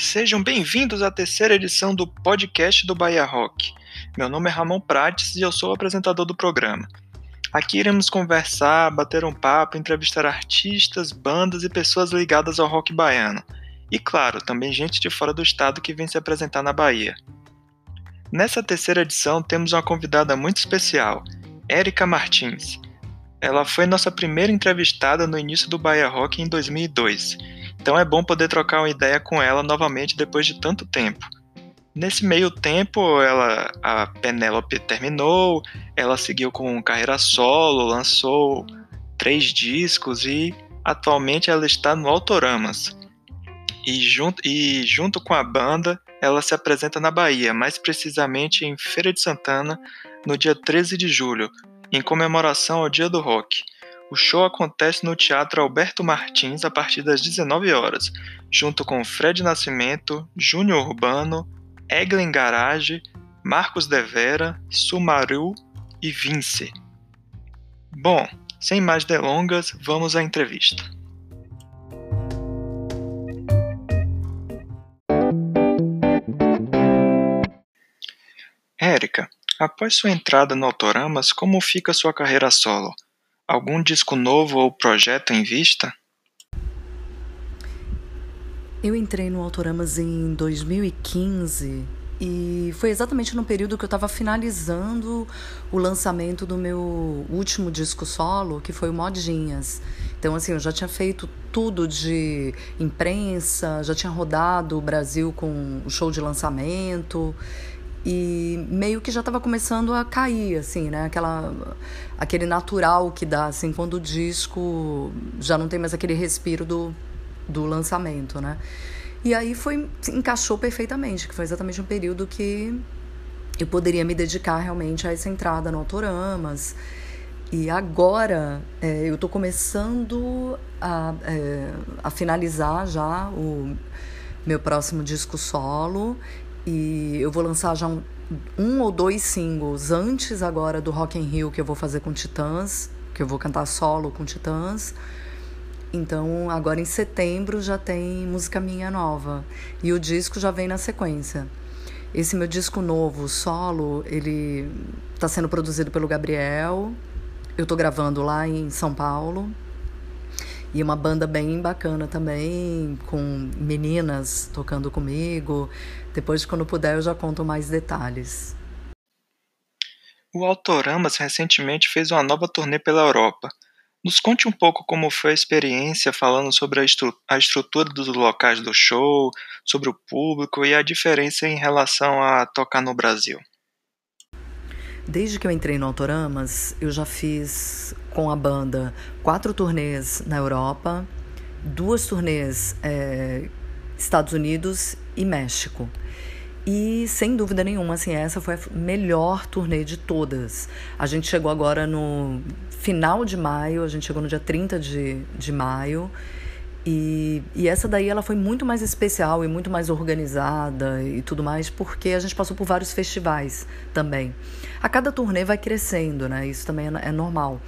Sejam bem-vindos à terceira edição do podcast do Bahia Rock. Meu nome é Ramon Prates e eu sou o apresentador do programa. Aqui iremos conversar, bater um papo, entrevistar artistas, bandas e pessoas ligadas ao rock baiano. E claro, também gente de fora do estado que vem se apresentar na Bahia. Nessa terceira edição temos uma convidada muito especial, Érica Martins. Ela foi nossa primeira entrevistada no início do Bahia Rock em 2002, então é bom poder trocar uma ideia com ela novamente depois de tanto tempo. Nesse meio tempo, ela, a Penélope terminou, ela seguiu com carreira solo, lançou três discos e atualmente ela está no Autoramas. E junto, e junto com a banda, ela se apresenta na Bahia, mais precisamente em Feira de Santana, no dia 13 de julho, em comemoração ao Dia do Rock. O show acontece no Teatro Alberto Martins a partir das 19 horas, junto com Fred Nascimento, Júnior Urbano, Eglen Garage, Marcos Devera, Sumaru e Vince. Bom, sem mais delongas, vamos à entrevista. Érica, após sua entrada no Autoramas, como fica sua carreira solo? Algum disco novo ou projeto em vista? Eu entrei no Autoramas em 2015 e foi exatamente no período que eu estava finalizando o lançamento do meu último disco solo, que foi o Modinhas. Então, assim, eu já tinha feito tudo de imprensa, já tinha rodado o Brasil com o show de lançamento e meio que já estava começando a cair assim né? Aquela aquele natural que dá assim quando o disco já não tem mais aquele respiro do, do lançamento né? E aí foi encaixou perfeitamente que foi exatamente um período que eu poderia me dedicar realmente a essa entrada no Autoramas. E agora é, eu estou começando a, é, a finalizar já o meu próximo disco solo e eu vou lançar já um, um ou dois singles antes agora do Rock in Rio que eu vou fazer com Titãs, que eu vou cantar solo com Titãs. Então, agora em setembro já tem música minha nova e o disco já vem na sequência. Esse meu disco novo, solo, ele está sendo produzido pelo Gabriel. Eu estou gravando lá em São Paulo. E uma banda bem bacana também, com meninas tocando comigo. Depois, quando puder, eu já conto mais detalhes. O Autoramas recentemente fez uma nova turnê pela Europa. Nos conte um pouco como foi a experiência, falando sobre a, estru a estrutura dos locais do show, sobre o público e a diferença em relação a tocar no Brasil. Desde que eu entrei no Autoramas, eu já fiz com a banda quatro turnês na Europa, duas turnês é, Estados Unidos e México. E sem dúvida nenhuma, assim, essa foi a melhor turnê de todas. A gente chegou agora no final de maio, a gente chegou no dia 30 de, de maio. E, e essa daí ela foi muito mais especial e muito mais organizada e tudo mais, porque a gente passou por vários festivais também. A cada turnê vai crescendo, né? Isso também é, é normal.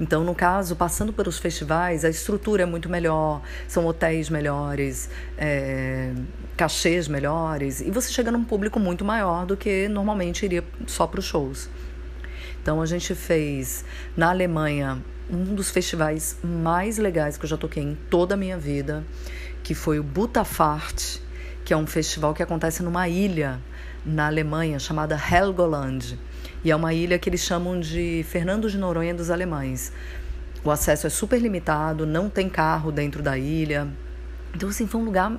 Então, no caso, passando pelos festivais, a estrutura é muito melhor, são hotéis melhores, é, cachês melhores, e você chega num público muito maior do que normalmente iria só para os shows. Então, a gente fez na Alemanha um dos festivais mais legais que eu já toquei em toda a minha vida, que foi o Butafart, que é um festival que acontece numa ilha na Alemanha chamada Helgoland. E é uma ilha que eles chamam de Fernando de Noronha dos alemães. O acesso é super limitado, não tem carro dentro da ilha. Então, assim, foi um lugar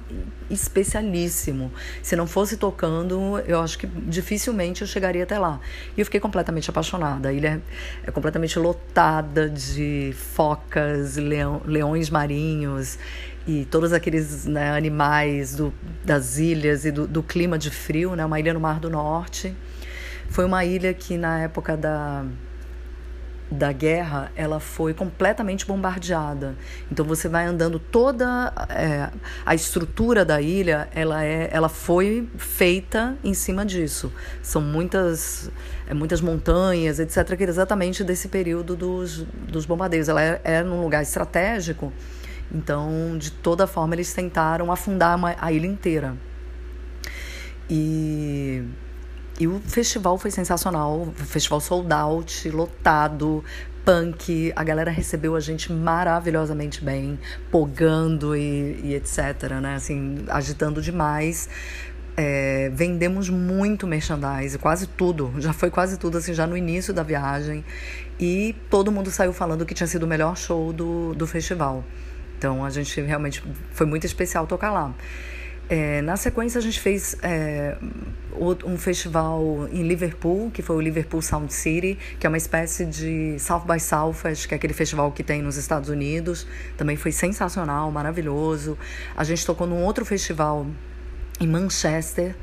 especialíssimo. Se não fosse tocando, eu acho que dificilmente eu chegaria até lá. E eu fiquei completamente apaixonada. A ilha é completamente lotada de focas, leão, leões marinhos e todos aqueles né, animais do, das ilhas e do, do clima de frio, né? Uma ilha no Mar do Norte. Foi uma ilha que na época da da guerra ela foi completamente bombardeada. Então você vai andando toda é, a estrutura da ilha ela é ela foi feita em cima disso. São muitas é, muitas montanhas etc que é exatamente desse período dos, dos bombardeios. Ela é, é num lugar estratégico Então, de toda forma, eles tentaram afundar uma, a ilha inteira. E, e o festival foi sensacional. O festival sold out, lotado, punk. A galera recebeu a gente maravilhosamente bem, pogando e, e etc, né? Assim, agitando demais. É, vendemos muito merchandise, quase tudo, já foi quase tudo assim, já no início da viagem. E todo mundo saiu falando que tinha sido o melhor show do, do festival. Então a gente realmente foi muito especial tocar lá. É, na sequência, a gente fez é, um festival em Liverpool, que foi o Liverpool Sound City, que é uma espécie de South by Southwest, que é aquele festival que tem nos Estados Unidos. Também foi sensacional, maravilhoso. A gente tocou num outro festival em Manchester,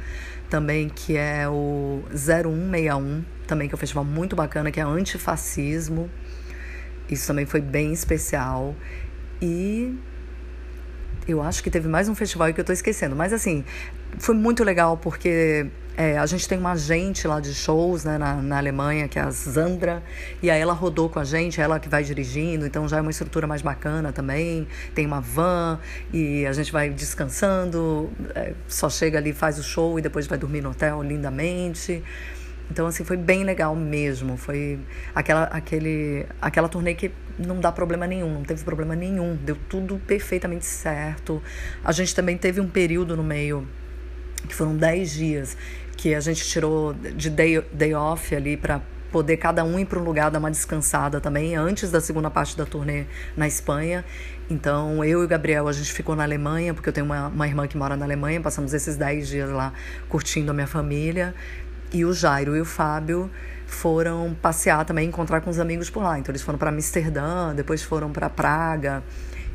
também, que é o 0161, também que é um festival muito bacana, que é antifascismo. Isso também foi bem especial. E eu acho que teve mais um festival que eu tô esquecendo. Mas assim, foi muito legal porque é, a gente tem uma agente lá de shows né, na, na Alemanha, que é a Zandra, e aí ela rodou com a gente, ela que vai dirigindo, então já é uma estrutura mais bacana também. Tem uma van e a gente vai descansando, é, só chega ali, faz o show e depois vai dormir no hotel lindamente. Então, assim, foi bem legal mesmo. Foi aquela, aquele, aquela turnê que não dá problema nenhum, não teve problema nenhum. Deu tudo perfeitamente certo. A gente também teve um período no meio, que foram 10 dias, que a gente tirou de day, day off ali para poder cada um ir para um lugar dar uma descansada também, antes da segunda parte da turnê na Espanha. Então, eu e o Gabriel, a gente ficou na Alemanha, porque eu tenho uma, uma irmã que mora na Alemanha, passamos esses 10 dias lá curtindo a minha família. E o Jairo e o Fábio foram passear também, encontrar com os amigos por lá. Então eles foram para Amsterdã, depois foram para Praga.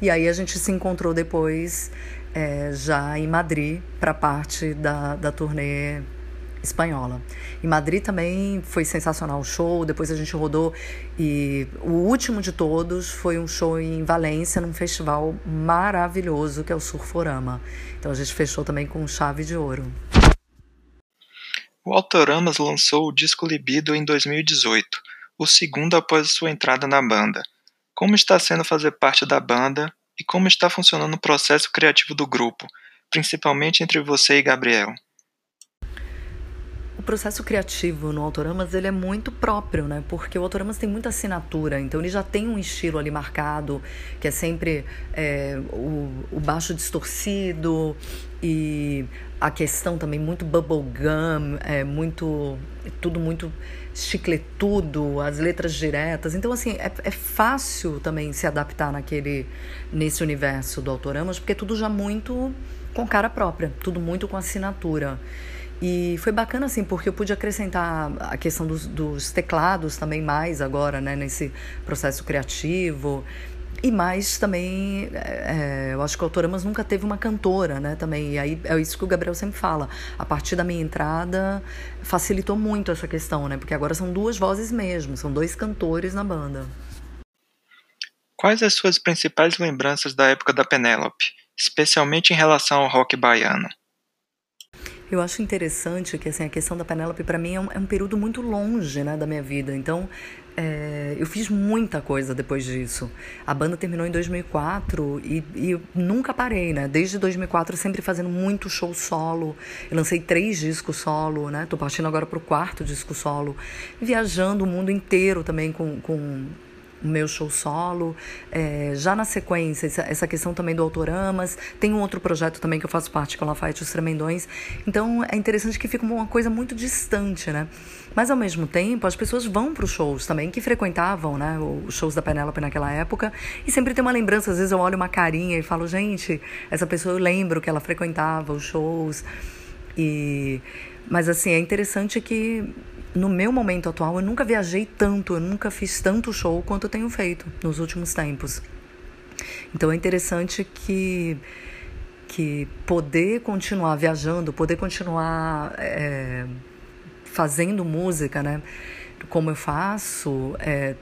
E aí a gente se encontrou depois é, já em Madrid para parte da, da turnê espanhola. Em Madrid também foi sensacional o show, depois a gente rodou e o último de todos foi um show em Valência, num festival maravilhoso que é o Surforama. Então a gente fechou também com chave de ouro. O Autoramas lançou o disco Libido em 2018, o segundo após sua entrada na banda. Como está sendo fazer parte da banda e como está funcionando o processo criativo do grupo, principalmente entre você e Gabriel? Processo criativo no Autoramas ele é muito próprio, né? Porque o Autoramas tem muita assinatura, então ele já tem um estilo ali marcado, que é sempre é, o, o baixo distorcido e a questão também muito bubblegum, é muito tudo muito chicletudo, as letras diretas. Então assim, é, é fácil também se adaptar naquele nesse universo do Autoramas, porque é tudo já muito com cara própria, tudo muito com assinatura. E foi bacana, assim, porque eu pude acrescentar a questão dos, dos teclados também mais agora, né, nesse processo criativo. E mais também, é, eu acho que o Autoramas nunca teve uma cantora, né, também. E aí é isso que o Gabriel sempre fala. A partir da minha entrada, facilitou muito essa questão, né, porque agora são duas vozes mesmo, são dois cantores na banda. Quais as suas principais lembranças da época da Penélope, especialmente em relação ao rock baiano? Eu acho interessante que assim, a questão da Penélope, para mim, é um, é um, período muito longe né, da minha vida. Então, é, eu fiz muita coisa depois disso. A banda terminou em 2004 e, e nunca parei, né? Desde 2004, sempre fazendo muito show solo. Eu lancei três discos solo, né? Tô partindo agora pro quarto disco solo. Viajando o mundo inteiro também com, com o meu show solo. É, já na sequência, essa, questão também do Autoramas. Tem um outro projeto também que eu faço parte, que é o Lafayette Os Tremendões. Então é interessante que fica uma coisa muito distante, né? Mas ao mesmo tempo, as pessoas vão para os shows também, que frequentavam né, os shows da Penélope naquela época, e sempre tem uma lembrança. Às vezes eu olho uma carinha e falo, gente, essa pessoa eu lembro que ela frequentava os shows. E... Mas assim, é interessante que no meu momento atual, eu nunca viajei tanto, eu nunca fiz tanto show quanto eu tenho feito nos últimos tempos. Então é interessante que que poder continuar viajando, poder continuar é, fazendo música, né? Como eu faço, é,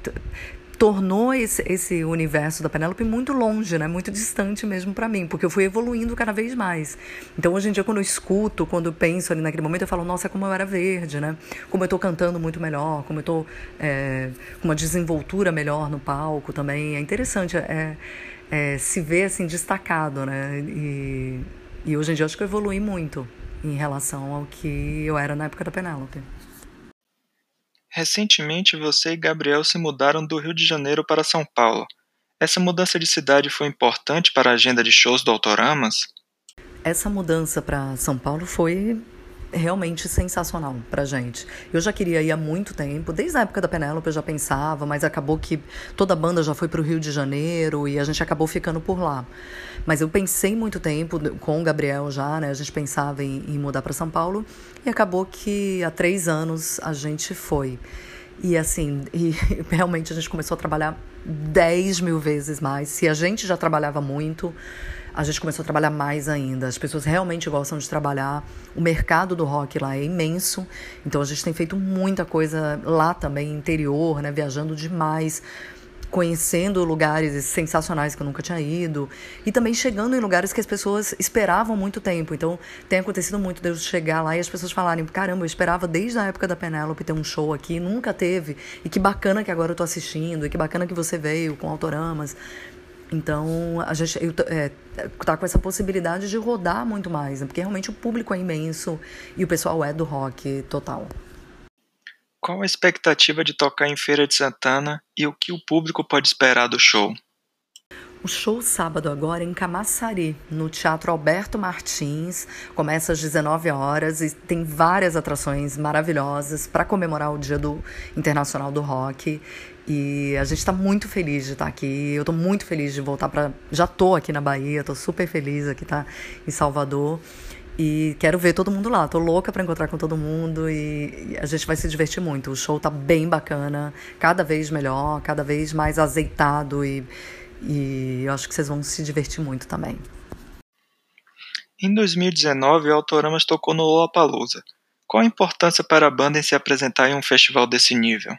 tornou esse, esse universo da Penélope muito longe, né? Muito distante mesmo para mim, porque eu fui evoluindo cada vez mais. Então, hoje em dia, quando eu escuto, quando eu penso ali naquele momento, eu falo, nossa, como eu era verde, né? Como eu tô cantando muito melhor, como eu tô é, com uma desenvoltura melhor no palco também. É interessante, é, é, se vê assim destacado, né? E, e hoje em dia eu acho que eu evolui muito em relação ao que eu era na época da Penélope. Recentemente você e Gabriel se mudaram do Rio de Janeiro para São Paulo. Essa mudança de cidade foi importante para a agenda de shows do Autoramas? Essa mudança para São Paulo foi realmente sensacional pra gente. Eu já queria ir há muito tempo, desde a época da Penélope eu já pensava, mas acabou que toda a banda já foi pro Rio de Janeiro e a gente acabou ficando por lá. Mas eu pensei muito tempo com o Gabriel já, né? A gente pensava em, em mudar para São Paulo e acabou que há três anos a gente foi. E assim, e realmente a gente começou a trabalhar 10 mil vezes mais. Se a gente já trabalhava muito, a gente começou a trabalhar mais ainda. As pessoas realmente gostam de trabalhar. O mercado do rock lá é imenso. Então a gente tem feito muita coisa lá também, interior, né? Viajando demais conhecendo lugares sensacionais que eu nunca tinha ido e também chegando em lugares que as pessoas esperavam muito tempo. Então, tem acontecido muito de eu chegar lá e as pessoas falarem: caramba, eu esperava desde a época da Penélope ter um show aqui, nunca teve, e que bacana que agora eu tô assistindo, e que bacana que você veio com autoramas. Então, a gente eu, é, tá com essa possibilidade de rodar muito mais, né? porque realmente o público é imenso e o pessoal é do rock total. Qual a expectativa de tocar em Feira de Santana e o que o público pode esperar do show? O show sábado agora é em Camaçari, no Teatro Alberto Martins. Começa às 19 horas e tem várias atrações maravilhosas para comemorar o Dia do Internacional do Rock. E a gente está muito feliz de estar tá aqui. Eu estou muito feliz de voltar para. Já estou aqui na Bahia, estou super feliz aqui tá em Salvador. E quero ver todo mundo lá. Tô louca para encontrar com todo mundo e a gente vai se divertir muito. O show tá bem bacana, cada vez melhor, cada vez mais azeitado e e eu acho que vocês vão se divertir muito também. Em 2019, o Autoramas tocou no Lollapalooza. Qual a importância para a banda em se apresentar em um festival desse nível?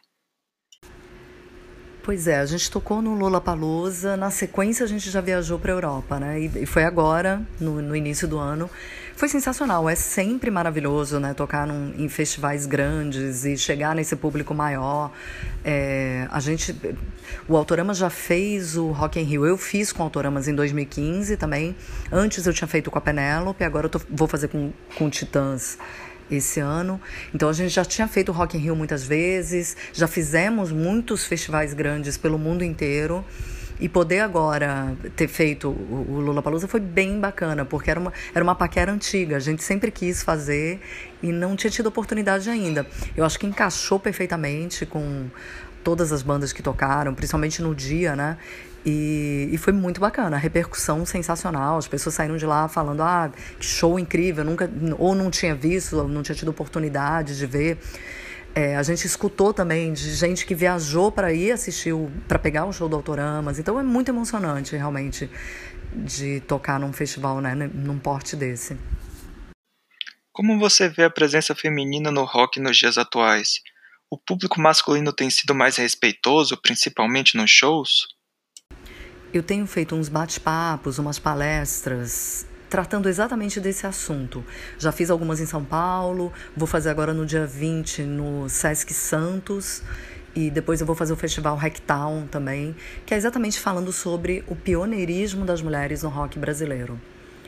Pois é, a gente tocou no Lollapalooza, na sequência a gente já viajou para a Europa, né? E, foi agora, no, no, início do ano. Foi sensacional, é sempre maravilhoso, né? Tocar num, em festivais grandes e chegar nesse público maior. É, a gente, o Autorama já fez o Rock in Rio, eu fiz com Autoramas em 2015 também. Antes eu tinha feito com a Penélope, agora eu tô, vou fazer com, com Titãs esse ano. Então a gente já tinha feito Rock in Rio muitas vezes, já fizemos muitos festivais grandes pelo mundo inteiro. E poder agora ter feito o Lula Palusa foi bem bacana, porque era uma, era uma paquera antiga, a gente sempre quis fazer e não tinha tido oportunidade ainda. Eu acho que encaixou perfeitamente com todas as bandas que tocaram, principalmente no dia, né? E, e, foi muito bacana, a repercussão sensacional. As pessoas saíram de lá falando: ah, que show incrível, nunca, ou não tinha visto, ou não tinha tido oportunidade de ver. É, a gente escutou também de gente que viajou para ir assistir, para pegar o show do Autoramas. Então é muito emocionante, realmente, de tocar num festival, né, num porte desse. Como você vê a presença feminina no rock nos dias atuais? O público masculino tem sido mais respeitoso, principalmente nos shows? Eu tenho feito uns bate-papos, umas palestras tratando exatamente desse assunto. Já fiz algumas em São Paulo, vou fazer agora no dia 20 no Sesc Santos e depois eu vou fazer o festival Hacktown também, que é exatamente falando sobre o pioneirismo das mulheres no rock brasileiro.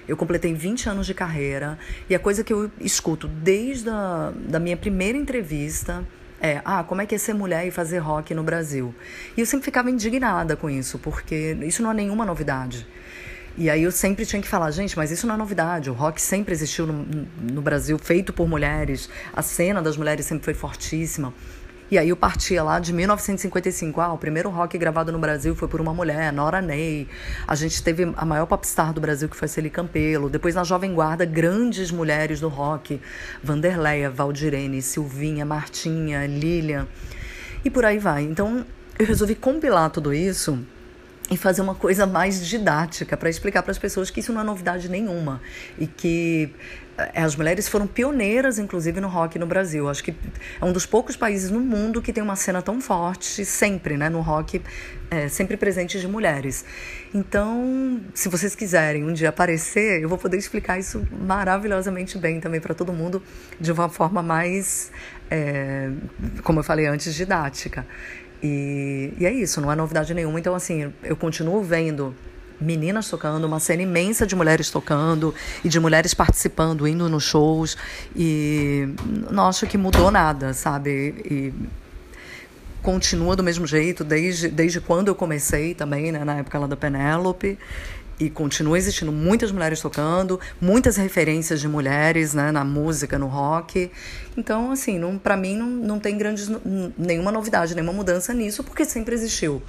Eu completei 20 anos de carreira e a coisa que eu escuto desde a da minha primeira entrevista é, ah, como é que é ser mulher e fazer rock no Brasil? E eu sempre ficava indignada com isso, porque isso não é nenhuma novidade. E aí eu sempre tinha que falar, gente, mas isso não é novidade. O rock sempre existiu no, no Brasil, feito por mulheres. A cena das mulheres sempre foi fortíssima. E aí eu partia lá de 1955. Ah, o primeiro rock gravado no Brasil foi por uma mulher, Nora Ney. A gente teve a maior popstar do Brasil, que foi Celi Campelo. Depois, na Jovem Guarda, grandes mulheres do rock. Vanderleia, Valdirene, Silvinha, Martinha, Lilian. E por aí vai. Então, eu resolvi compilar tudo isso e fazer uma coisa mais didática para explicar para as pessoas que isso não é novidade nenhuma e que as mulheres foram pioneiras, inclusive, no rock no Brasil. Acho que é um dos poucos países no mundo que tem uma cena tão forte, sempre, né, no rock, é, sempre presente de mulheres. Então, se vocês quiserem um dia aparecer, eu vou poder explicar isso maravilhosamente bem também para todo mundo, de uma forma mais, é, como eu falei antes, didática. E, e é isso, não é novidade nenhuma. Então, assim, eu continuo vendo meninas tocando, uma cena imensa de mulheres tocando e de mulheres participando, indo nos shows. E não acho que mudou nada, sabe? E continua do mesmo jeito desde, desde quando eu comecei também, né, na época lá da Penélope e continua existindo muitas mulheres tocando, muitas referências de mulheres né, na música, no rock. Então, assim, para mim não, não tem grandes, nenhuma novidade, nenhuma mudança nisso, porque sempre existiu.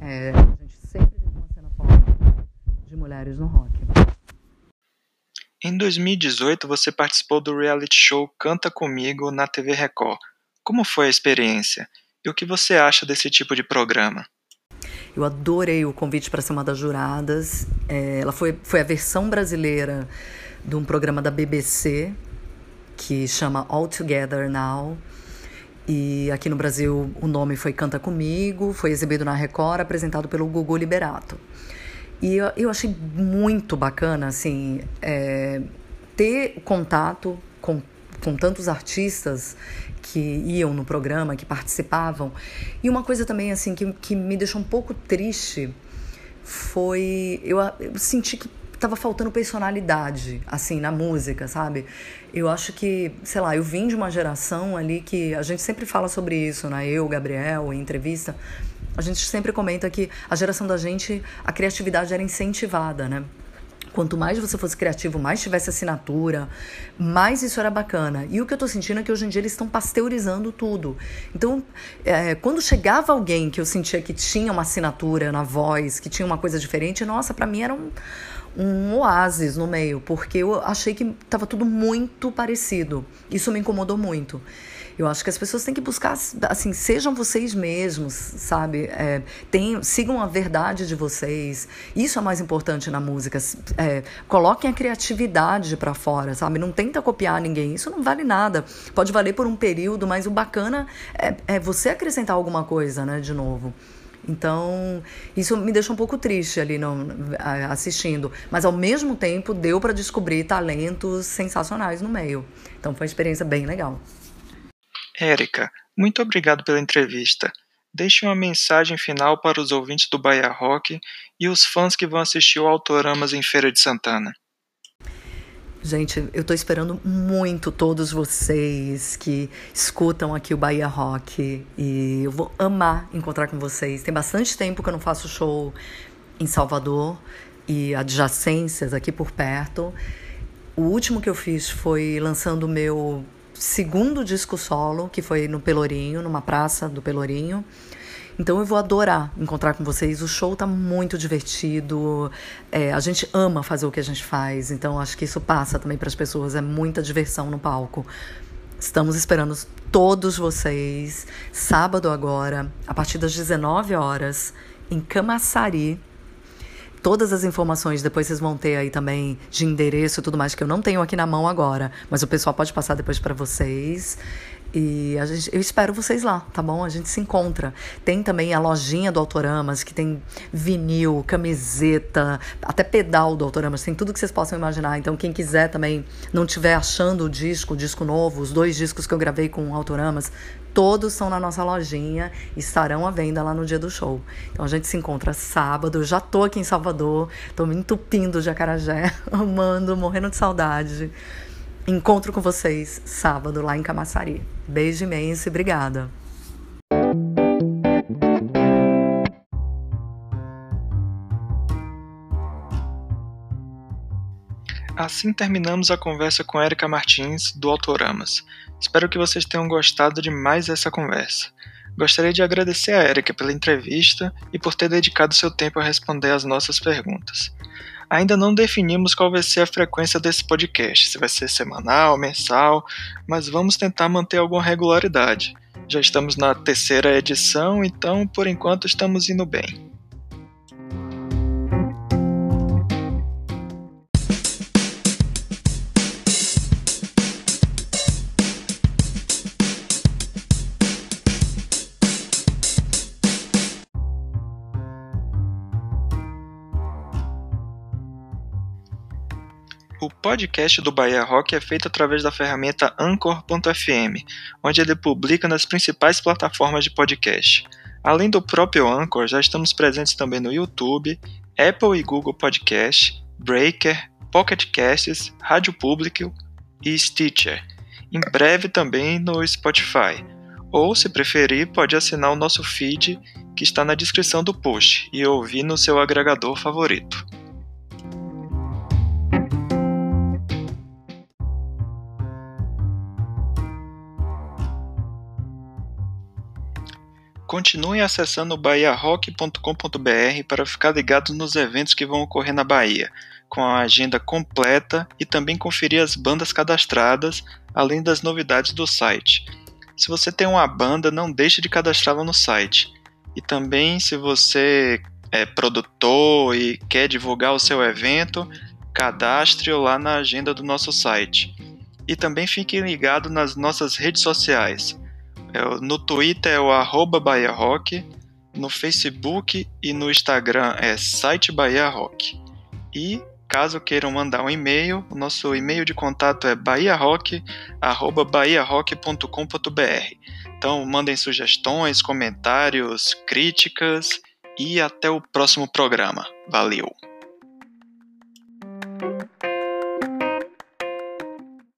É, a gente sempre teve uma cena forte no rock. Em 2018, você participou do reality show Canta Comigo na TV Record. Como foi a experiência? E o que você acha desse tipo de programa? Eu adorei o convite para ser uma das juradas. É, ela foi, foi a versão brasileira de um programa da BBC que chama All Together Now. E aqui no Brasil o nome foi Canta Comigo, foi exibido na Record, apresentado pelo Gugu Liberato. E eu, eu achei muito bacana, assim, é, ter contato com, com tantos artistas que iam no programa, que participavam. E uma coisa também assim que, que me deixou um pouco triste foi eu, eu senti que tava faltando personalidade assim na música, sabe? Eu acho que, sei lá, eu vim de uma geração ali que a gente sempre fala sobre isso, né? Eu, Gabriel, em entrevista, a gente sempre comenta que a geração da gente, a criatividade era incentivada, né? Quanto mais você fosse criativo, mais tivesse assinatura, mais isso era bacana. E o que eu tô sentindo é que hoje em dia eles estão pasteurizando tudo. Então, é, quando chegava alguém que eu sentia que tinha uma assinatura na voz, que tinha uma coisa diferente, nossa, para mim era um, um oásis no meio, porque eu achei que estava tudo muito parecido. Isso me incomodou muito. Eu acho que as pessoas têm que buscar, assim, sejam vocês mesmos, sabe? É, tem, sigam a verdade de vocês. Isso é mais importante na música. É, coloquem a criatividade para fora, sabe? Não tenta copiar ninguém. Isso não vale nada. Pode valer por um período, mas o bacana é, é você acrescentar alguma coisa, né? De novo. Então, isso me deixa um pouco triste ali no, assistindo. Mas, ao mesmo tempo, deu para descobrir talentos sensacionais no meio. Então, foi uma experiência bem legal. Érica, muito obrigado pela entrevista. Deixe uma mensagem final para os ouvintes do Bahia Rock e os fãs que vão assistir o Autoramas em Feira de Santana. Gente, eu estou esperando muito todos vocês que escutam aqui o Bahia Rock e eu vou amar encontrar com vocês. Tem bastante tempo que eu não faço show em Salvador e adjacências aqui por perto. O último que eu fiz foi lançando o meu segundo disco solo, que foi no Pelourinho, numa praça do Pelourinho. Então eu vou adorar encontrar com vocês. O show tá muito divertido. É, a gente ama fazer o que a gente faz. Então acho que isso passa também para as pessoas. É muita diversão no palco. Estamos esperando todos vocês sábado agora, a partir das 19 horas, em Camaçari, todas as informações depois vocês vão ter aí também de endereço e tudo mais que eu não tenho aqui na mão agora, mas o pessoal pode passar depois para vocês. E a gente, eu espero vocês lá, tá bom? A gente se encontra. Tem também a lojinha do Autoramas, que tem vinil, camiseta, até pedal do Autoramas, tem tudo que vocês possam imaginar. Então, quem quiser também não estiver achando o disco, o disco novo, os dois discos que eu gravei com o Autoramas, todos são na nossa lojinha e estarão à venda lá no dia do show. Então a gente se encontra sábado. Eu já tô aqui em Salvador, tô me entupindo de acarajé, amando, morrendo de saudade. Encontro com vocês sábado lá em Camaçari. Beijo imenso e obrigada. Assim terminamos a conversa com Erika Martins, do Autoramas. Espero que vocês tenham gostado de mais essa conversa. Gostaria de agradecer a Erika pela entrevista e por ter dedicado seu tempo a responder às nossas perguntas. Ainda não definimos qual vai ser a frequência desse podcast, se vai ser semanal, mensal, mas vamos tentar manter alguma regularidade. Já estamos na terceira edição, então por enquanto estamos indo bem. Podcast do Bahia Rock é feito através da ferramenta Anchor.fm, onde ele publica nas principais plataformas de podcast. Além do próprio Anchor, já estamos presentes também no YouTube, Apple e Google Podcast, Breaker, Pocket Casts, Rádio Público e Stitcher. Em breve também no Spotify. Ou, se preferir, pode assinar o nosso feed que está na descrição do post e ouvir no seu agregador favorito. Continue acessando bahiarock.com.br para ficar ligado nos eventos que vão ocorrer na Bahia, com a agenda completa e também conferir as bandas cadastradas, além das novidades do site. Se você tem uma banda, não deixe de cadastrá-la no site. E também, se você é produtor e quer divulgar o seu evento, cadastre-o lá na agenda do nosso site. E também fique ligado nas nossas redes sociais. É no Twitter é o arroba Rock, no Facebook e no Instagram é site Bahia Rock. E caso queiram mandar um e-mail, o nosso e-mail de contato é bahiarock@bahiarock.com.br. Então mandem sugestões, comentários, críticas e até o próximo programa. Valeu!